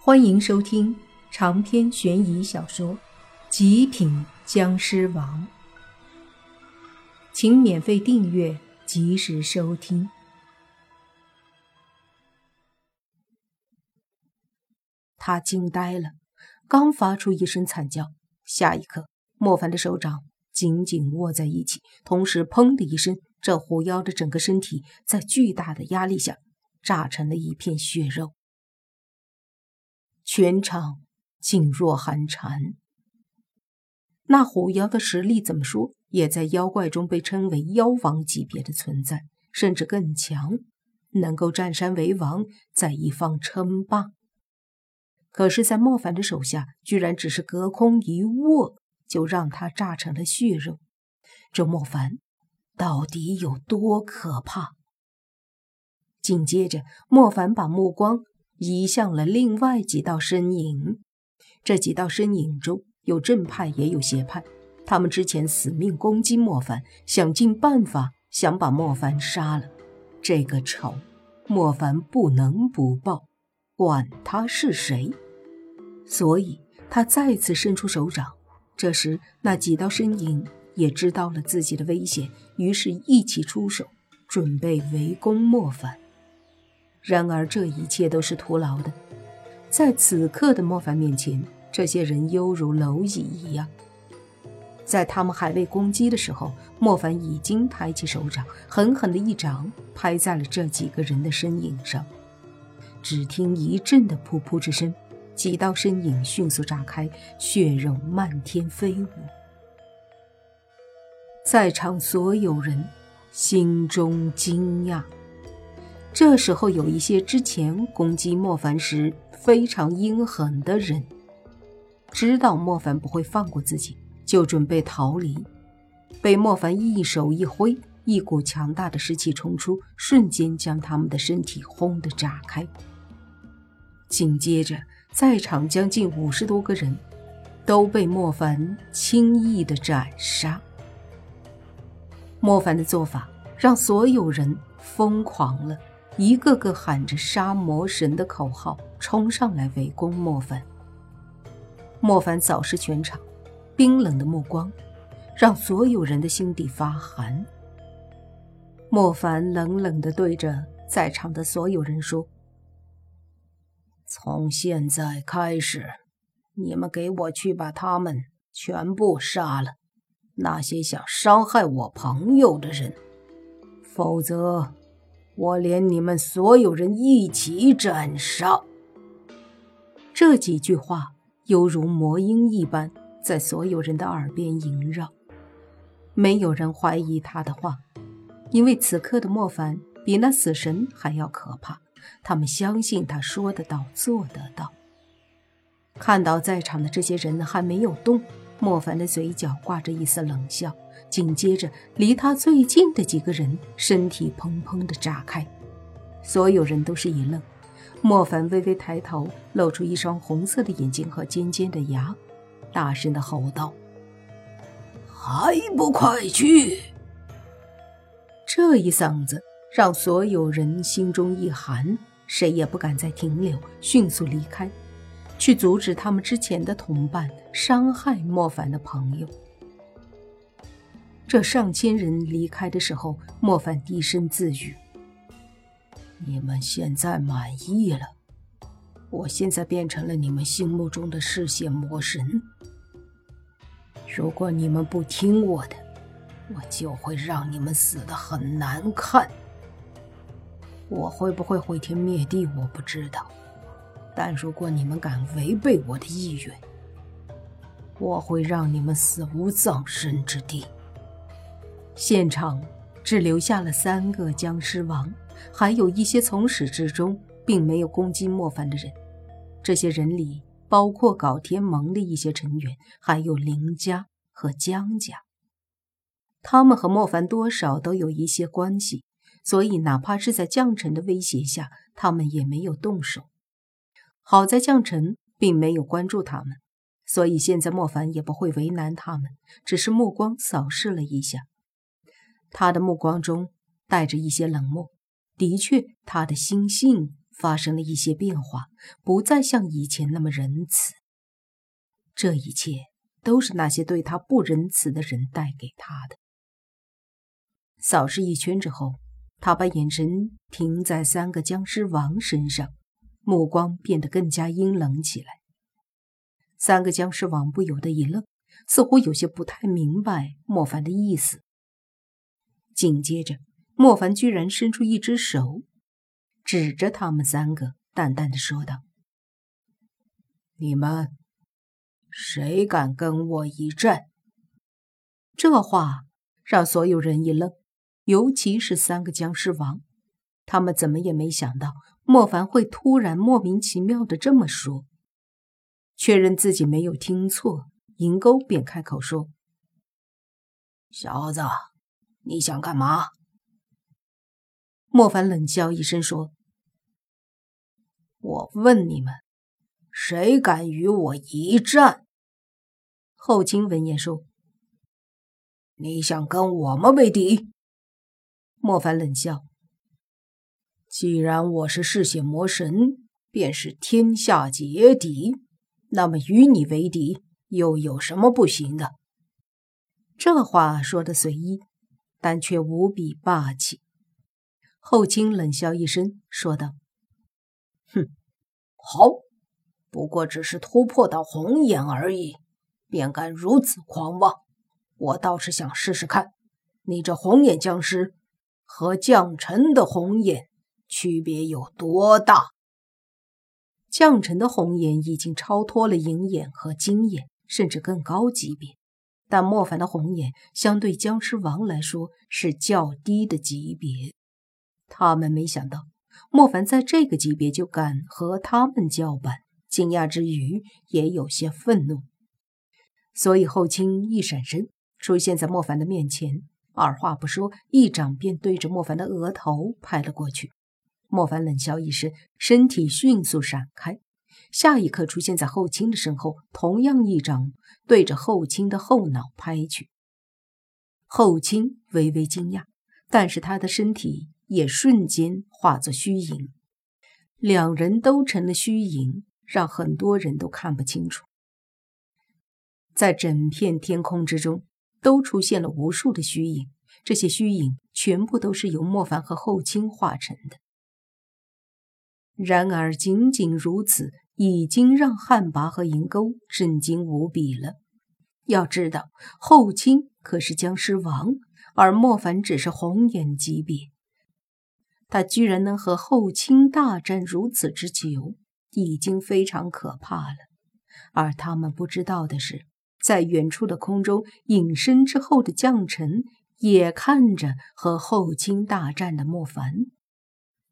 欢迎收听长篇悬疑小说《极品僵尸王》，请免费订阅，及时收听。他惊呆了，刚发出一声惨叫，下一刻，莫凡的手掌紧紧握在一起，同时，砰的一声，这狐妖的整个身体在巨大的压力下炸成了一片血肉。全场静若寒蝉。那狐妖的实力怎么说，也在妖怪中被称为妖王级别的存在，甚至更强，能够占山为王，在一方称霸。可是，在莫凡的手下，居然只是隔空一握，就让他炸成了血肉。这莫凡到底有多可怕？紧接着，莫凡把目光。移向了另外几道身影，这几道身影中有正派也有邪派。他们之前死命攻击莫凡，想尽办法想把莫凡杀了。这个仇，莫凡不能不报，管他是谁。所以他再次伸出手掌。这时，那几道身影也知道了自己的危险，于是一起出手，准备围攻莫凡。然而，这一切都是徒劳的。在此刻的莫凡面前，这些人犹如蝼蚁一样。在他们还未攻击的时候，莫凡已经抬起手掌，狠狠的一掌拍在了这几个人的身影上。只听一阵的噗噗之声，几道身影迅速炸开，血肉漫天飞舞。在场所有人心中惊讶。这时候，有一些之前攻击莫凡时非常阴狠的人，知道莫凡不会放过自己，就准备逃离。被莫凡一手一挥，一股强大的湿气冲出，瞬间将他们的身体轰得炸开。紧接着，在场将近五十多个人都被莫凡轻易的斩杀。莫凡的做法让所有人疯狂了。一个个喊着“杀魔神”的口号，冲上来围攻莫凡。莫凡扫视全场，冰冷的目光让所有人的心底发寒。莫凡冷冷地对着在场的所有人说：“从现在开始，你们给我去把他们全部杀了，那些想伤害我朋友的人，否则……”我连你们所有人一起斩杀！这几句话犹如魔音一般，在所有人的耳边萦绕。没有人怀疑他的话，因为此刻的莫凡比那死神还要可怕。他们相信他说得到，做得到。看到在场的这些人还没有动，莫凡的嘴角挂着一丝冷笑。紧接着，离他最近的几个人身体砰砰的炸开，所有人都是一愣。莫凡微微抬头，露出一双红色的眼睛和尖尖的牙，大声的吼道：“还不快去！”这一嗓子让所有人心中一寒，谁也不敢再停留，迅速离开，去阻止他们之前的同伴伤害莫凡的朋友。这上千人离开的时候，莫凡低声自语：“你们现在满意了？我现在变成了你们心目中的嗜血魔神。如果你们不听我的，我就会让你们死的很难看。我会不会毁天灭地，我不知道。但如果你们敢违背我的意愿，我会让你们死无葬身之地。”现场只留下了三个僵尸王，还有一些从始至终并没有攻击莫凡的人。这些人里包括搞天盟的一些成员，还有林家和江家。他们和莫凡多少都有一些关系，所以哪怕是在将臣的威胁下，他们也没有动手。好在将臣并没有关注他们，所以现在莫凡也不会为难他们，只是目光扫视了一下。他的目光中带着一些冷漠，的确，他的心性发生了一些变化，不再像以前那么仁慈。这一切都是那些对他不仁慈的人带给他的。扫视一圈之后，他把眼神停在三个僵尸王身上，目光变得更加阴冷起来。三个僵尸王不由得一愣，似乎有些不太明白莫凡的意思。紧接着，莫凡居然伸出一只手，指着他们三个，淡淡的说道：“你们谁敢跟我一战？”这话让所有人一愣，尤其是三个僵尸王，他们怎么也没想到莫凡会突然莫名其妙的这么说。确认自己没有听错，银钩便开口说：“小子，你想干嘛？”莫凡冷笑一声说：“我问你们，谁敢与我一战？”后卿闻言说：“你想跟我们为敌？”莫凡冷笑：“既然我是嗜血魔神，便是天下劫敌。”那么与你为敌又有什么不行的？这话说的随意，但却无比霸气。后卿冷笑一声，说道：“哼，好，不过只是突破到红眼而已，便敢如此狂妄。我倒是想试试看，你这红眼僵尸和将臣的红眼区别有多大。”将臣的红眼已经超脱了银眼和金眼，甚至更高级别。但莫凡的红眼相对僵尸王来说是较低的级别。他们没想到莫凡在这个级别就敢和他们叫板，惊讶之余也有些愤怒。所以后清一闪身出现在莫凡的面前，二话不说，一掌便对着莫凡的额头拍了过去。莫凡冷笑一声，身体迅速闪开，下一刻出现在后卿的身后，同样一掌对着后卿的后脑拍去。后卿微微惊讶，但是他的身体也瞬间化作虚影，两人都成了虚影，让很多人都看不清楚。在整片天空之中，都出现了无数的虚影，这些虚影全部都是由莫凡和后卿化成的。然而，仅仅如此，已经让旱魃和银钩震惊无比了。要知道，后卿可是僵尸王，而莫凡只是红眼级别，他居然能和后卿大战如此之久，已经非常可怕了。而他们不知道的是，在远处的空中，隐身之后的将臣也看着和后卿大战的莫凡。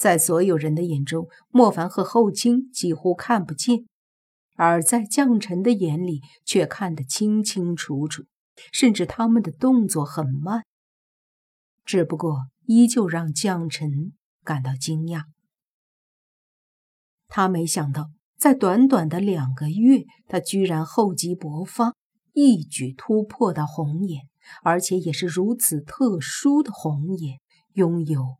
在所有人的眼中，莫凡和后卿几乎看不见，而在将臣的眼里却看得清清楚楚，甚至他们的动作很慢。只不过，依旧让将臣感到惊讶。他没想到，在短短的两个月，他居然厚积薄发，一举突破到红眼，而且也是如此特殊的红眼，拥有。